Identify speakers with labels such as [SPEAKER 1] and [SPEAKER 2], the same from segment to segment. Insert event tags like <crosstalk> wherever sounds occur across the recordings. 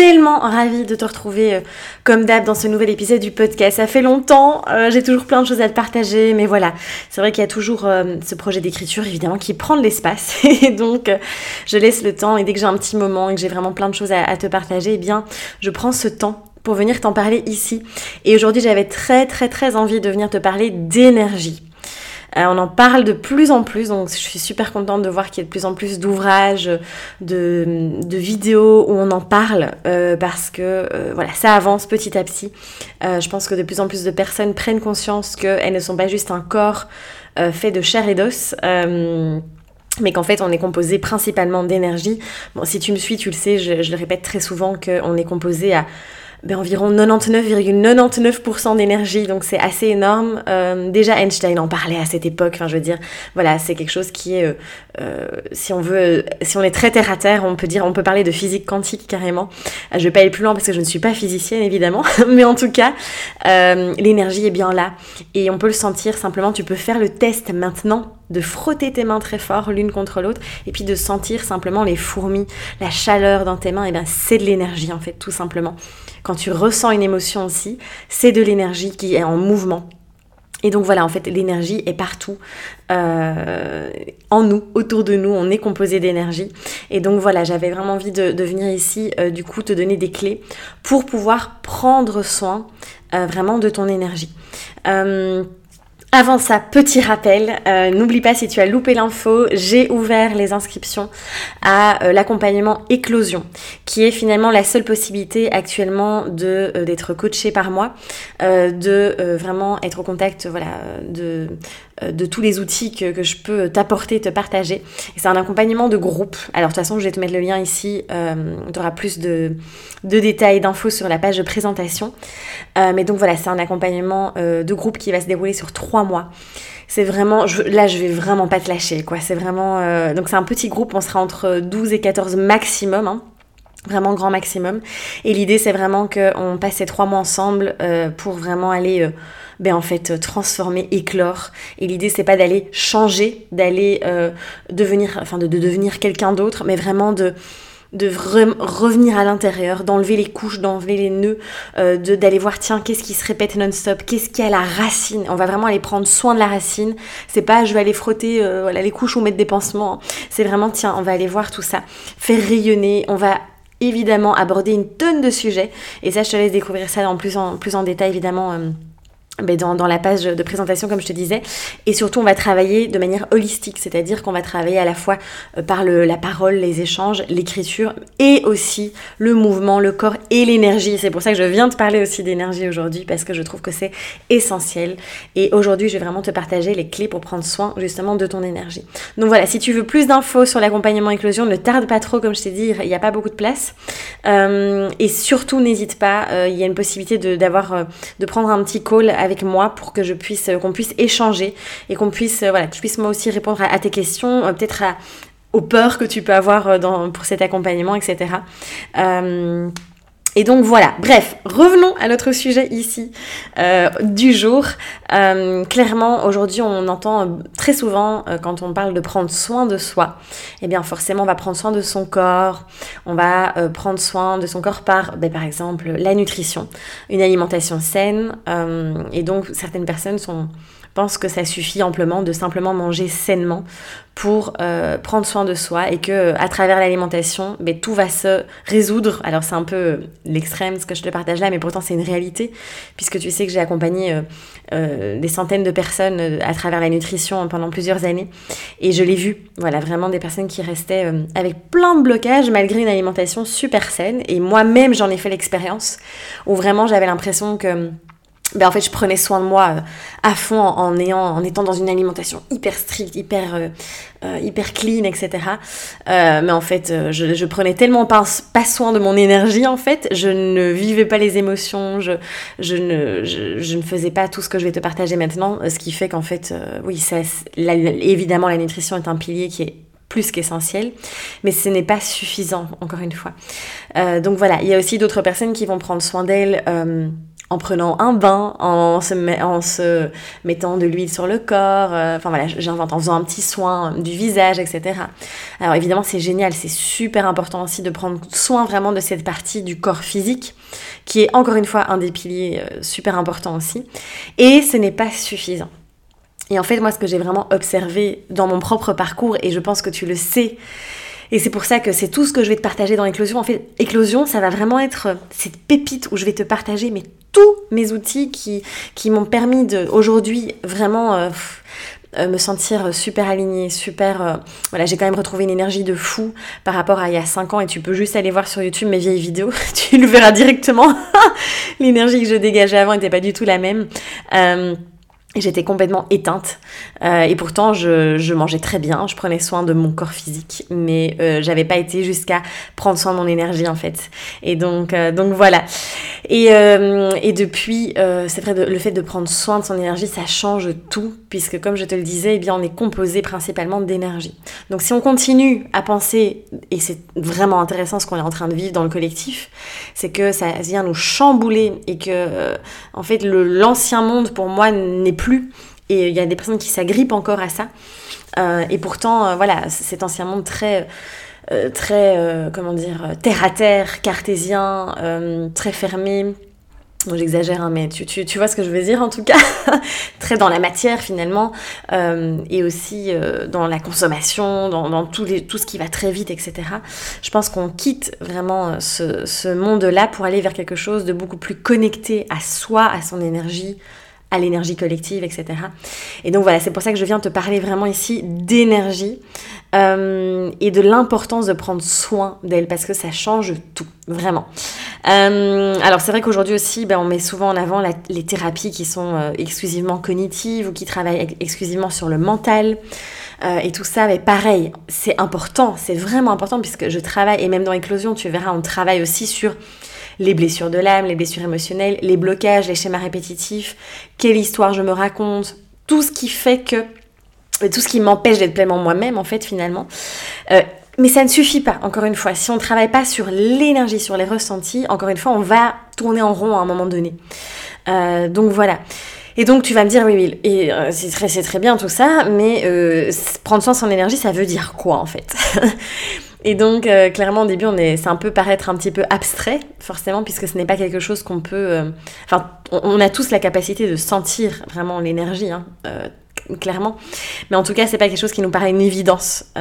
[SPEAKER 1] tellement ravie de te retrouver euh, comme d'hab dans ce nouvel épisode du podcast. Ça fait longtemps, euh, j'ai toujours plein de choses à te partager, mais voilà, c'est vrai qu'il y a toujours euh, ce projet d'écriture évidemment qui prend de l'espace <laughs> et donc je laisse le temps et dès que j'ai un petit moment et que j'ai vraiment plein de choses à, à te partager, eh bien je prends ce temps pour venir t'en parler ici. Et aujourd'hui j'avais très très très envie de venir te parler d'énergie. Euh, on en parle de plus en plus, donc je suis super contente de voir qu'il y a de plus en plus d'ouvrages, de, vidéos où on en parle, euh, parce que euh, voilà, ça avance petit à petit. je pense que de plus en plus de personnes prennent conscience qu'elles ne sont pas juste un corps fait de chair et d'os mais qu'en fait on est composé principalement d'énergie. Bon, si tu me suis, tu le sais, je, je le répète très souvent qu'on est composé à ben, environ 99,99% d'énergie, donc c'est assez énorme. Euh, déjà Einstein en parlait à cette époque, enfin je veux dire, voilà, c'est quelque chose qui est, euh, euh, si on veut, si on est très terre à terre, on peut dire, on peut parler de physique quantique carrément. je vais pas aller plus loin parce que je ne suis pas physicienne évidemment, <laughs> mais en tout cas, l'énergie est bien là et on peut le sentir simplement. Tu peux faire le test maintenant de frotter tes mains très fort l'une contre l'autre et puis de sentir simplement les fourmis, la chaleur dans tes mains, et bien c'est de l'énergie en fait tout simplement. Quand tu ressens une émotion aussi, c'est de l'énergie qui est en mouvement. Et donc voilà, en fait, l'énergie est partout euh, en nous, autour de nous, on est composé d'énergie. Et donc voilà, j'avais vraiment envie de, venir ici, euh, du coup, te donner des clés pour pouvoir prendre soin euh, vraiment de ton énergie. Avant ça, petit rappel, euh, n'oublie pas si tu as loupé l'info, j'ai ouvert les inscriptions à euh, l'accompagnement éclosion, qui est finalement la seule possibilité actuellement de euh, d'être coaché par moi, de vraiment être au contact voilà de de tous les outils que, que je peux t'apporter, te partager. C'est un accompagnement de groupe. Alors de toute façon, je vais te mettre le lien ici. tu auras plus de, de détails, d'infos sur la page de présentation. mais donc voilà, c'est un accompagnement de groupe qui va se dérouler sur trois mois. C'est vraiment, là je vais vraiment pas te lâcher, quoi. C'est vraiment, euh, donc c'est un petit groupe, on sera entre 12 et 14 maximum. Hein. vraiment grand maximum. Et l'idée, c'est vraiment qu'on passe ces trois mois ensemble euh, pour vraiment aller, euh, ben, en fait, transformer, éclore. Et l'idée, c'est pas d'aller changer, d'aller devenir, enfin, de devenir quelqu'un d'autre, mais vraiment de de revenir à l'intérieur, d'enlever les couches, d'enlever les nœuds, euh, d'aller voir tiens qu'est-ce qui se répète non-stop, qu'est-ce qui a la racine. On va vraiment aller prendre soin de la racine. C'est pas je vais aller frotter euh, les couches ou mettre des pansements. Hein. C'est vraiment tiens on va aller voir tout ça, faire rayonner. On va évidemment aborder une tonne de sujets et ça je te laisse découvrir ça en plus en plus en détail évidemment. Euh, dans, dans, la page de présentation comme je te disais. Et surtout on va travailler de manière holistique c'est-à-dire qu'on va travailler à la fois euh, par le, la parole les échanges l'écriture et aussi le mouvement le corps et l'énergie. C'est pour ça que je viens te parler aussi d'énergie aujourd'hui parce que je trouve que c'est essentiel. Et aujourd'hui je vais vraiment te partager les clés pour prendre soin justement de ton énergie. Donc voilà si tu veux plus d'infos sur l'accompagnement éclosion ne tarde pas trop comme je t'ai dit il n'y a pas beaucoup de place. Euh, et surtout n'hésite pas euh, il y a une possibilité de, d'avoir de prendre un petit call avec avec moi pour que je puisse, euh, qu'on puisse échanger et qu'on puisse, euh, voilà, que je puisse moi aussi répondre à, tes questions, euh, peut-être aux peurs que tu peux avoir dans, pour cet accompagnement, etc. Et donc voilà, bref, revenons à notre sujet ici du jour. clairement, aujourd'hui, on entend très souvent quand on parle de prendre soin de soi, eh bien forcément, on va prendre soin de son corps, on va prendre soin de son corps par, ben, par exemple, la nutrition, une alimentation saine. et donc, certaines personnes sont pense que ça suffit amplement de simplement manger sainement pour euh, prendre soin de soi et que à travers l'alimentation, ben, tout va se résoudre. Alors c'est un peu l'extrême ce que je te partage là, mais pourtant c'est une réalité puisque tu sais que j'ai accompagné euh, euh, des centaines de personnes à travers la nutrition pendant plusieurs années et je l'ai vu. Voilà, vraiment des personnes qui restaient avec plein de blocages malgré une alimentation super saine et moi-même j'en ai fait l'expérience où vraiment j'avais l'impression que ben en fait je prenais soin de moi euh, à fond en, ayant, en étant dans une alimentation hyper stricte, hyper, euh, euh, hyper clean, etc. mais en fait je, je, prenais tellement pas, pas, soin de mon énergie en fait, je ne vivais pas les émotions, je, je, ne, je, ne faisais pas tout ce que je vais te partager maintenant, ce qui fait qu'en fait oui, ça, évidemment la nutrition est un pilier qui est plus qu'essentiel, mais ce n'est pas suffisant, encore une fois. donc voilà, il y a aussi d'autres personnes qui vont prendre soin d'elles en prenant un bain, en se, en se mettant de l'huile sur le corps, euh, enfin voilà, j'invente, en faisant un petit soin du visage, etc. Alors évidemment, c'est génial, c'est super important aussi de prendre soin vraiment de cette partie du corps physique, qui est encore une fois un des piliers euh, super importants aussi. Et ce n'est pas suffisant. Et en fait, moi, ce que j'ai vraiment observé dans mon propre parcours, et je pense que tu le sais, et c'est pour ça que c'est tout ce que je vais te partager dans Éclosion. En fait, Éclosion, ça va vraiment être euh, cette pépite où je vais te partager mais tous mes outils qui, qui m'ont permis aujourd'hui vraiment euh, euh, me sentir super alignée, super... voilà, j'ai quand même retrouvé une énergie de fou par rapport à il y a 5 ans et tu peux juste aller voir sur YouTube mes vieilles vidéos, <laughs> tu le verras directement. <laughs> L'énergie que je dégageais avant n'était pas du tout la même. J'étais complètement éteinte euh, et pourtant je, je, mangeais très bien, je prenais soin de mon corps physique, mais euh, j'avais pas été jusqu'à prendre soin de mon énergie en fait. Et donc euh, donc voilà. Et, et depuis, c'est vrai, le fait de prendre soin de son énergie, ça change tout, puisque comme je te le disais, eh bien on est composé principalement d'énergie. Donc si on continue à penser, et c'est vraiment intéressant ce qu'on est en train de vivre dans le collectif, c'est que ça vient nous chambouler et que en fait l'ancien monde pour moi n'est plus. Et il y a des personnes qui s'agrippent encore à ça. Euh, et pourtant, euh, voilà, cet ancien monde très, euh, très, comment dire, terre à terre, cartésien, très fermé. Bon, j'exagère, hein, mais tu, tu, tu, vois ce que je veux dire en tout cas. <laughs> très dans la matière finalement, et aussi dans la consommation, dans, dans tout, les, tout, ce qui va très vite, etc. Je pense qu'on quitte vraiment ce, ce monde-là pour aller vers quelque chose de beaucoup plus connecté à soi, à son énergie, à l'énergie collective, etc. Et donc voilà, c'est pour ça que je viens te parler vraiment ici d'énergie euh, et de l'importance de prendre soin d'elle parce que ça change tout, vraiment. Euh, alors c'est vrai qu'aujourd'hui aussi, ben, on met souvent en avant les thérapies qui sont euh, exclusivement cognitives ou qui travaillent exclusivement sur le mental. et tout ça, mais pareil, c'est important, c'est vraiment important puisque je travaille, et même dans Éclosion, tu verras, on travaille aussi sur les blessures de l'âme, les blessures émotionnelles, les blocages, les schémas répétitifs, quelle histoire je me raconte, tout ce qui fait que, euh, tout ce qui m'empêche d'être pleinement moi-même en fait finalement. Euh, mais ça ne suffit pas, encore une fois. Si on ne travaille pas sur l'énergie, sur les ressentis, encore une fois, on va tourner en rond à un moment donné. Euh, donc voilà. Et donc tu vas me dire, oui, oui, et c'est très, bien tout ça, mais prendre soin son énergie, ça veut dire quoi en fait? <laughs> Et donc, euh, clairement, au début, on est, ça un peu paraître un petit peu abstrait, forcément, puisque ce n'est pas quelque chose qu'on peut. Euh, enfin, on, a tous la capacité de sentir vraiment l'énergie, hein, euh, clairement. Mais en tout cas, c'est pas quelque chose qui nous paraît une évidence.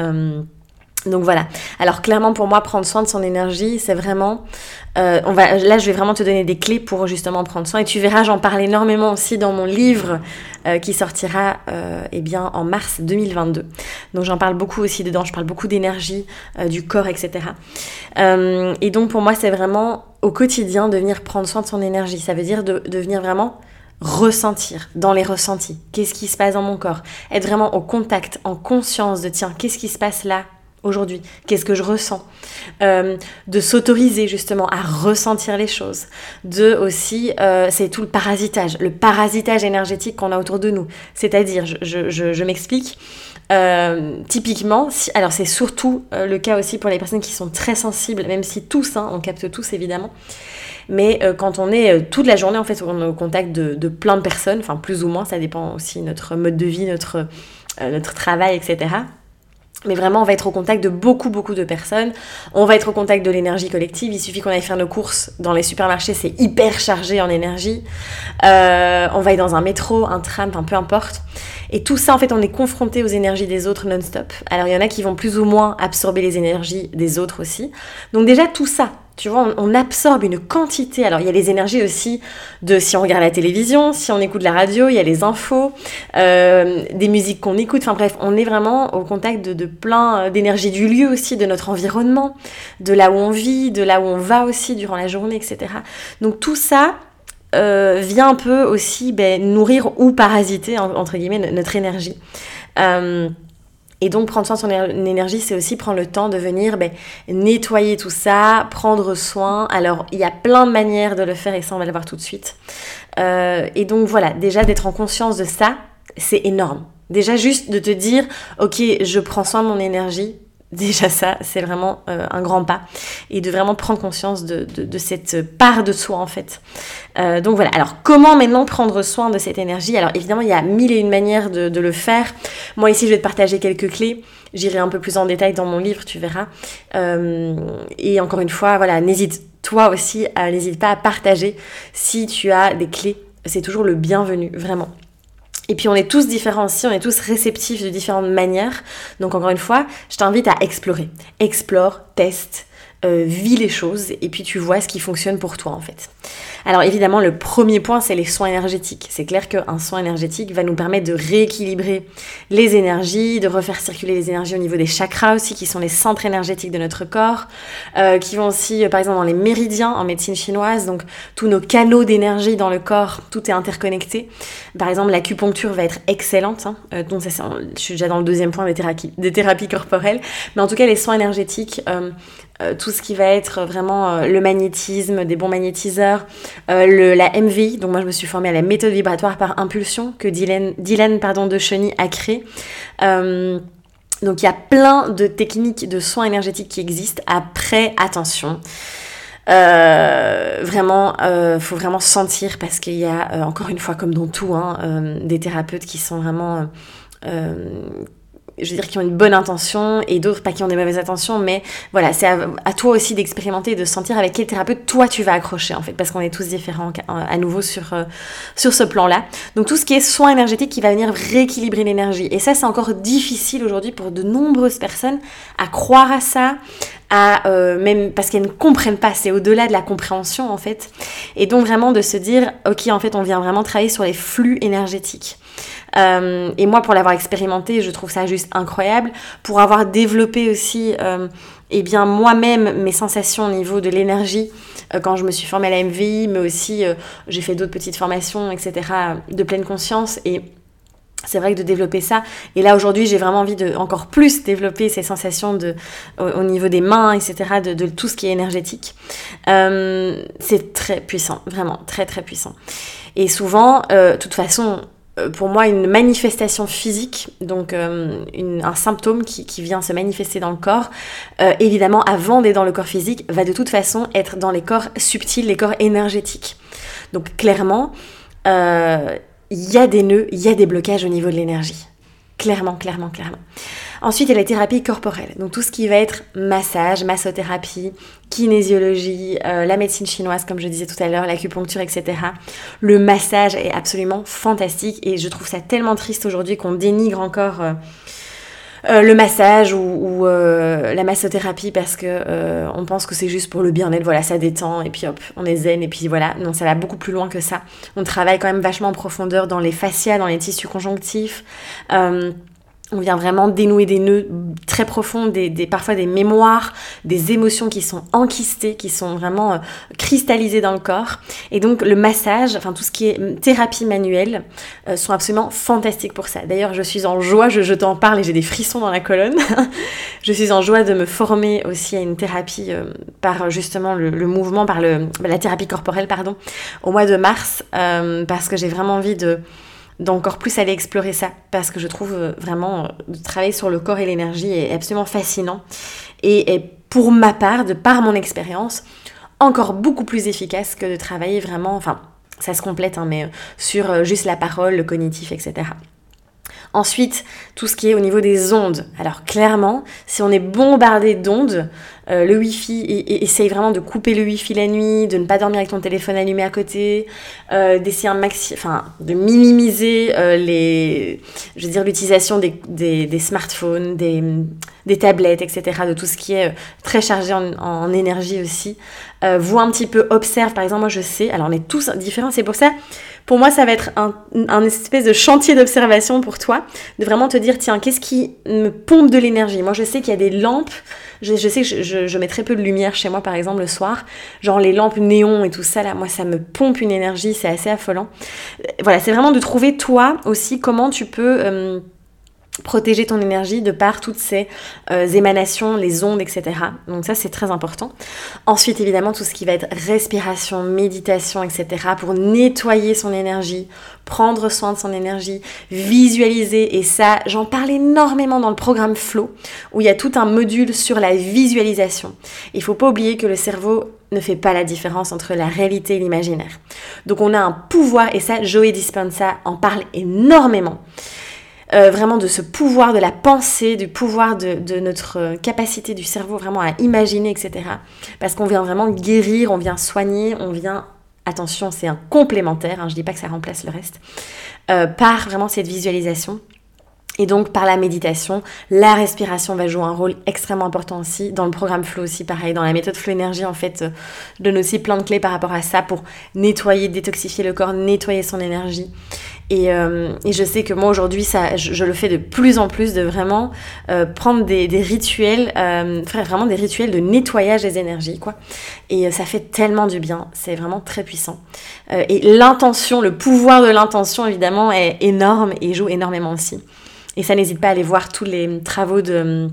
[SPEAKER 1] Donc voilà. Alors clairement pour moi prendre soin de son énergie, c'est vraiment euh, on va là je vais vraiment te donner des clés pour justement prendre soin et tu verras j'en parle énormément aussi dans mon livre euh, qui sortira euh, eh bien en mars 2022. Donc j'en parle beaucoup aussi dedans, je parle beaucoup d'énergie, du corps, etc. et donc pour moi c'est vraiment au quotidien de venir prendre soin de son énergie. Ça veut dire de, de venir vraiment ressentir dans les ressentis. Qu'est-ce qui se passe dans mon corps? Être vraiment au contact, en conscience de tiens, qu'est-ce qui se passe là aujourd'hui Qu'est-ce que je ressens euh, De s'autoriser justement à ressentir les choses. De aussi, euh, c'est tout le parasitage, le parasitage énergétique qu'on a autour de nous. C'est-à-dire, je, m'explique. Euh, typiquement, alors c'est surtout le cas aussi pour les personnes qui sont très sensibles, même si tous, hein, on capte tous évidemment, mais quand on est toute la journée en fait, on est au contact de, de, plein de personnes, enfin plus ou moins, ça dépend aussi notre mode de vie, notre, notre travail, etc. Mais vraiment, on va être au contact de beaucoup, beaucoup de personnes. On va être au contact de l'énergie collective. Il suffit qu'on aille faire nos courses dans les supermarchés, c'est hyper chargé en énergie. Euh, on va être dans un métro, un tram, enfin peu importe. Et tout ça, en fait, on est confronté aux énergies des autres non-stop. Alors, il y en a qui vont plus ou moins absorber les énergies des autres aussi. Donc déjà, tout ça, tu vois, on, absorbe une quantité. Alors, il y a les énergies aussi de si on regarde la télévision, si on écoute la radio, il y a les infos, euh, des musiques qu'on écoute. Enfin bref, on est vraiment au contact de, plein euh, d'énergie du lieu aussi, de notre environnement, de là où on vit, de là où on va aussi durant la journée, etc. Donc tout ça, vient un peu aussi ben, nourrir ou parasiter, entre guillemets, notre énergie. Et donc prendre soin de son énergie, c'est aussi prendre le temps de venir ben, nettoyer tout ça, prendre soin. Alors il y a plein de manières de le faire et ça on va le voir tout de suite. Euh, et donc voilà, déjà d'être en conscience de ça, c'est énorme. Déjà juste de te dire, ok, je prends soin de mon énergie, Déjà ça, c'est vraiment euh, un grand pas. Et de vraiment prendre conscience de, cette part de soi en fait. Euh, donc voilà, alors comment maintenant prendre soin de cette énergie? Alors évidemment, il y a mille et une manières de, de, le faire. Moi ici, je vais te partager quelques clés. J'irai un peu plus en détail dans mon livre, tu verras. Euh, et encore une fois, voilà, n'hésite toi aussi, n'hésite pas à partager si tu as des clés. C'est toujours le bienvenu, vraiment. Et puis on est tous différents aussi, on est tous réceptifs de différentes manières. Donc encore une fois, je t'invite à explorer. Explore, teste, euh, vis les choses et puis tu vois ce qui fonctionne pour toi en fait. Alors évidemment, le premier point, c'est les soins énergétiques. C'est clair qu'un soin énergétique va nous permettre de rééquilibrer les énergies, de refaire circuler les énergies au niveau des chakras aussi, qui sont les centres énergétiques de notre corps, euh, qui vont aussi, euh, par exemple, dans les méridiens en médecine chinoise, donc tous nos canaux d'énergie dans le corps, tout est interconnecté. Par exemple, l'acupuncture va être excellente. Hein. Donc ça, je suis déjà dans le deuxième point des thérapies corporelles. Mais en tout cas, les soins énergétiques, tout ce qui va être vraiment le magnétisme, des bons magnétiseurs, euh, le, la MVI, donc moi je me suis formée à la méthode vibratoire par impulsion que Dylan, Dylan pardon, de Cheny a créé. Euh, donc il y a plein de techniques de soins énergétiques qui existent. Après, attention. Euh, vraiment, euh, faut vraiment sentir parce qu'il y a encore une fois comme dans tout, hein, des thérapeutes qui sont vraiment je veux dire, qui ont une bonne intention et d'autres pas qui ont des mauvaises intentions, mais voilà, c'est à, toi aussi d'expérimenter et de sentir avec quel thérapeute toi tu vas accrocher en fait, parce qu'on est tous différents à nouveau sur, euh, sur ce plan-là. Donc tout ce qui est soin énergétique qui va venir rééquilibrer l'énergie. Et ça, c'est encore difficile aujourd'hui pour de nombreuses personnes à croire à ça, à euh, même parce qu'elles ne comprennent pas, c'est au-delà de la compréhension en fait. Et donc vraiment de se dire, ok, en fait, on vient vraiment travailler sur les flux énergétiques. Euh, et moi, pour l'avoir expérimenté, je trouve ça juste incroyable. Pour avoir développé aussi, euh, eh bien, moi-même, mes sensations au niveau de l'énergie euh, quand je me suis formée à la MVI, mais aussi j'ai fait d'autres petites formations, etc., de pleine conscience. Et c'est vrai que de développer ça. Et là, aujourd'hui, j'ai vraiment envie de encore plus développer ces sensations de, au, niveau des mains, etc., de, de, tout ce qui est énergétique. c'est très puissant, vraiment, très, très puissant. Et souvent, de toute façon, euh, pour moi une manifestation physique, donc euh, un symptôme qui, vient se manifester dans le corps, euh, évidemment avant d'être dans le corps physique, va de toute façon être dans les corps subtils, les corps énergétiques. Donc clairement, il y a des nœuds, il y a des blocages au niveau de l'énergie. Clairement, clairement, clairement. Ensuite, il y a la thérapie corporelle. Donc tout ce qui va être massage, massothérapie, kinésiologie, euh, la médecine chinoise, comme je disais tout à l'heure, l'acupuncture, etc. Le massage est absolument fantastique et je trouve ça tellement triste aujourd'hui qu'on dénigre encore... Euh, euh, le massage ou, la massothérapie parce que on pense que c'est juste pour le bien-être, voilà, ça détend et puis hop, on est zen et puis voilà. Non, ça va beaucoup plus loin que ça. On travaille quand même vachement en profondeur dans les fascias, dans les tissus conjonctifs on vient vraiment dénouer des nœuds très profonds, des, parfois des mémoires, des émotions qui sont enquistées, qui sont vraiment euh, cristallisées dans le corps. Et donc le massage, enfin tout ce qui est thérapie manuelle, euh, sont absolument fantastiques pour ça. D'ailleurs, je suis en joie, je, t'en parle et j'ai des frissons dans la colonne. <laughs> je suis en joie de me former aussi à une thérapie euh, par justement le, mouvement, par le, la thérapie corporelle, pardon, au mois de mars, parce que j'ai vraiment envie de d'encore plus aller explorer ça parce que je trouve euh, vraiment euh, de travailler sur le corps et l'énergie est absolument fascinant et, pour ma part, de par mon expérience, encore beaucoup plus efficace que de travailler vraiment, enfin ça se complète, hein, mais euh, sur juste la parole, le cognitif, etc. Ensuite, tout ce qui est au niveau des ondes. Alors clairement, si on est bombardé d'ondes, euh, le Wi-Fi, essaye vraiment de couper le Wi-Fi la nuit, de ne pas dormir avec ton téléphone allumé à côté, euh, d'essayer un maxi, enfin, de minimiser euh, les, je veux dire, l'utilisation des, smartphones, des, des, tablettes, etc., de tout ce qui est très chargé en, en énergie aussi. vois un petit peu, observe, par exemple, moi je sais, alors on est tous différents, c'est pour ça, pour moi, ça va être un, un espèce de chantier d'observation pour toi, de vraiment te dire, tiens, qu'est-ce qui me pompe de l'énergie? Moi, je sais qu'il y a des lampes, je, sais que je, je, mets très peu de lumière chez moi, par exemple, le soir, genre les lampes néons et tout ça, là, moi, ça me pompe une énergie, c'est assez affolant. Voilà, c'est vraiment de trouver, toi aussi, comment tu peux... Euh, protéger ton énergie de par toutes ces euh, émanations, les ondes, etc. Donc ça, c'est très important. Ensuite, évidemment, tout ce qui va être respiration, méditation, etc. pour nettoyer son énergie, prendre soin de son énergie, visualiser. Et ça, j'en parle énormément dans le programme Flow, où il y a tout un module sur la visualisation. Il faut pas oublier que le cerveau ne fait pas la différence entre la réalité et l'imaginaire. Donc on a un pouvoir, et ça, Joey Dispenza en parle énormément. Euh, vraiment de ce pouvoir de la pensée, du pouvoir de, notre euh, capacité du cerveau vraiment à imaginer, etc. Parce qu'on vient vraiment guérir, on vient soigner, on vient, attention, c'est un complémentaire, hein, je dis pas que ça remplace le reste, euh, par vraiment cette visualisation. Et donc par la méditation, la respiration va jouer un rôle extrêmement important aussi. Dans le programme Flow aussi, pareil, dans la méthode Flow Énergie, en fait, je donne aussi plein de clés par rapport à ça pour nettoyer, détoxifier le corps, nettoyer son énergie. Euh, et, je sais que moi aujourd'hui, ça, je, le fais de plus en plus, de vraiment euh, prendre des, rituels, euh, vraiment des rituels de nettoyage des énergies, quoi. Et ça fait tellement du bien, c'est vraiment très puissant. et l'intention, le pouvoir de l'intention, évidemment, est énorme et joue énormément aussi. Et ça, n'hésite pas à aller voir tous les travaux de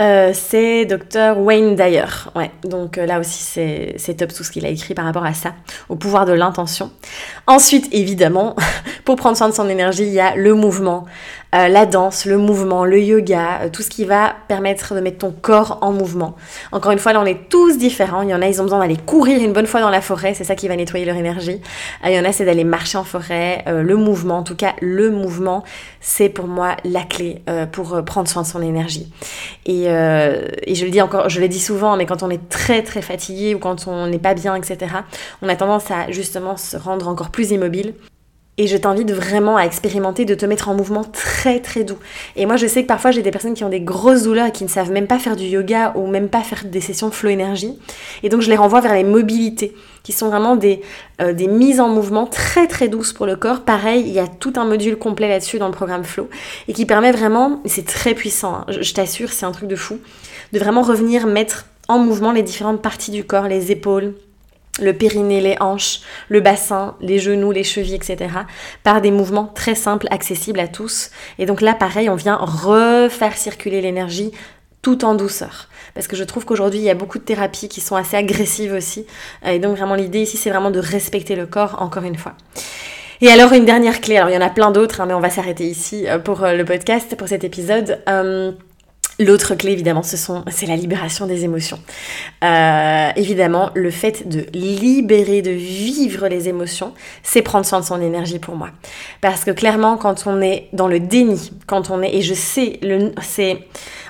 [SPEAKER 1] euh, c'est Dr Wayne Dyer. Ouais, donc euh, là aussi c'est top tout ce qu'il a écrit par rapport à ça, au pouvoir de l'intention. Ensuite, évidemment, <laughs> pour prendre soin de son énergie, il y a le mouvement. Euh, la danse, le mouvement, le yoga, euh, tout ce qui va permettre de mettre ton corps en mouvement. Encore une fois, là on est tous différents. Il y en a, ils ont besoin d'aller courir une bonne fois dans la forêt, c'est ça qui va nettoyer leur énergie. Euh, il y en a, c'est d'aller marcher en forêt. le mouvement, en tout cas, le mouvement, c'est pour moi la clé pour prendre soin de son énergie. Et, et je le dis encore, je le dis souvent, mais quand on est très très fatigué ou quand on n'est pas bien, etc., on a tendance à justement se rendre encore plus immobile. Et je t'invite vraiment à expérimenter de te mettre en mouvement très très doux. Et moi je sais que parfois j'ai des personnes qui ont des grosses douleurs et qui ne savent même pas faire du yoga ou même pas faire des sessions flow énergie. Et donc je les renvoie vers les mobilités, qui sont vraiment des, euh, des mises en mouvement très très douces pour le corps. Pareil, il y a tout un module complet là-dessus dans le programme flow et qui permet vraiment, c'est très puissant, hein, je t'assure, c'est un truc de fou, de vraiment revenir mettre en mouvement les différentes parties du corps, les épaules, le périnée, les hanches, le bassin, les genoux, les chevilles, etc. par des mouvements très simples, accessibles à tous. Et donc là, pareil, on vient refaire circuler l'énergie tout en douceur. Parce que je trouve qu'aujourd'hui, il y a beaucoup de thérapies qui sont assez agressives aussi. Et donc vraiment, l'idée ici, c'est vraiment de respecter le corps, encore une fois. Et alors, une dernière clé, alors il y en a plein d'autres, hein, mais on va s'arrêter ici euh, pour euh, le podcast, pour cet épisode. Euh, L'autre clé, évidemment, c'est la libération des émotions. Euh, évidemment, le fait de libérer, de vivre les émotions, c'est prendre soin de son énergie pour moi. Parce que clairement, quand on est dans le déni, quand on est, et je sais, le, c'est,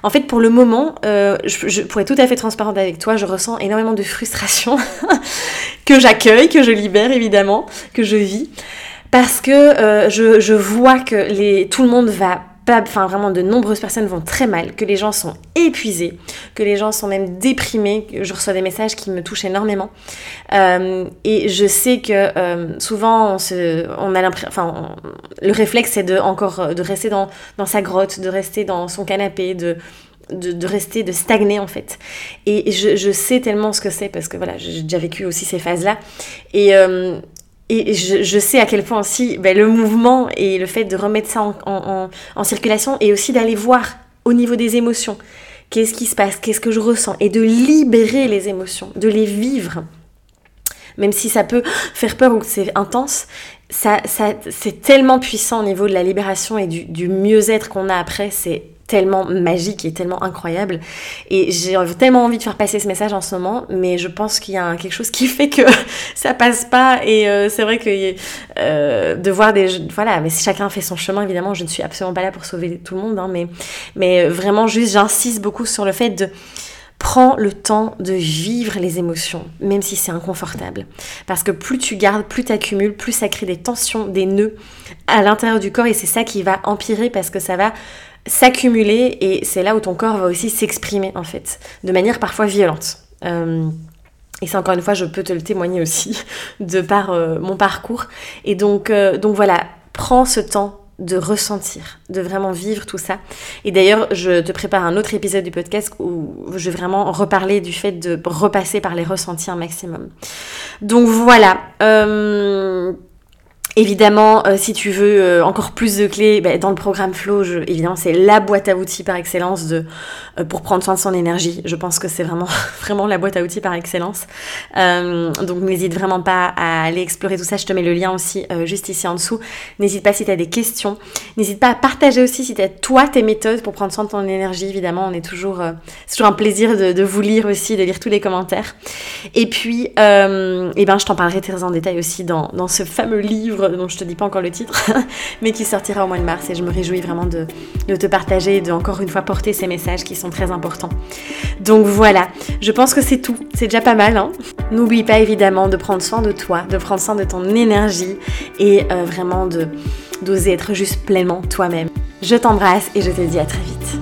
[SPEAKER 1] en fait, pour le moment, euh, je, pour être tout à fait transparente avec toi, je ressens énormément de frustration <laughs> que j'accueille, que je libère évidemment, que je vis. Parce que euh, je, vois que tout le monde va enfin vraiment de nombreuses personnes vont très mal, que les gens sont épuisés, que les gens sont même déprimés. Je reçois des messages qui me touchent énormément. Euh, et je sais que euh, souvent on, a l'impression, enfin le réflexe c'est de encore de rester dans, sa grotte, de rester dans son canapé, de de, rester, de stagner en fait. Et je, je sais tellement ce que c'est parce que voilà, j'ai déjà vécu aussi ces phases-là. Et, euh, et je, sais à quel point aussi ben, le mouvement et le fait de remettre ça en, circulation et aussi d'aller voir au niveau des émotions. Qu'est-ce qui se passe, qu'est-ce que je ressens? Et de libérer les émotions, de les vivre. Même si ça peut faire peur ou que c'est intense, ça, c'est tellement puissant au niveau de la libération et du, mieux-être qu'on a après, tellement magique et tellement incroyable. Et j'ai tellement envie de faire passer ce message en ce moment, mais je pense qu'il y a quelque chose qui <laughs> fait que <laughs> ça passe pas. Et euh, c'est vrai que euh, de voir des... Voilà, mais chacun fait son chemin, évidemment, je ne suis absolument pas là pour sauver tout le monde, hein, mais, mais vraiment juste, j'insiste beaucoup sur le fait de... Prends le temps de vivre les émotions, même si c'est inconfortable. Parce que plus tu gardes, plus tu accumules, plus ça crée des tensions, des nœuds à l'intérieur du corps et c'est ça qui va empirer parce que ça va s'accumuler et c'est là où ton corps va aussi s'exprimer en fait, de manière parfois violente. Euh, Et c'est encore une fois, je peux te le témoigner aussi <laughs> de par mon parcours. Et donc, donc voilà, prends ce temps de ressentir, de vraiment vivre tout ça. Et d'ailleurs, je te prépare un autre épisode du podcast où je vais vraiment reparler du fait de repasser par les ressentis un maximum. Donc voilà. Euh, Évidemment, euh, si tu veux euh, encore plus de clés, ben, dans le programme Flow, évidemment, c'est la boîte à outils par excellence de, pour prendre soin de son énergie. Je pense que c'est vraiment, <laughs> vraiment la boîte à outils par excellence. donc, n'hésite vraiment pas à aller explorer tout ça. Je te mets le lien aussi juste ici en dessous. N'hésite pas si tu as des questions. N'hésite pas à partager aussi si tu as toi tes méthodes pour prendre soin de ton énergie. Évidemment, on est toujours, c'est toujours un plaisir de, de, vous lire aussi, de lire tous les commentaires. Et puis, eh ben, je t'en parlerai très en détail aussi dans, dans ce fameux livre dont je te dis pas encore le titre, <laughs> mais qui sortira au mois de mars. Et je me réjouis vraiment de, te partager et de encore une fois porter ces messages qui très importants. Donc voilà, je pense que c'est tout. C'est déjà pas mal. Hein N'oublie pas évidemment de prendre soin de toi, de prendre soin de ton énergie et euh, vraiment de d'oser être juste pleinement toi-même. Je t'embrasse et je te dis à très vite.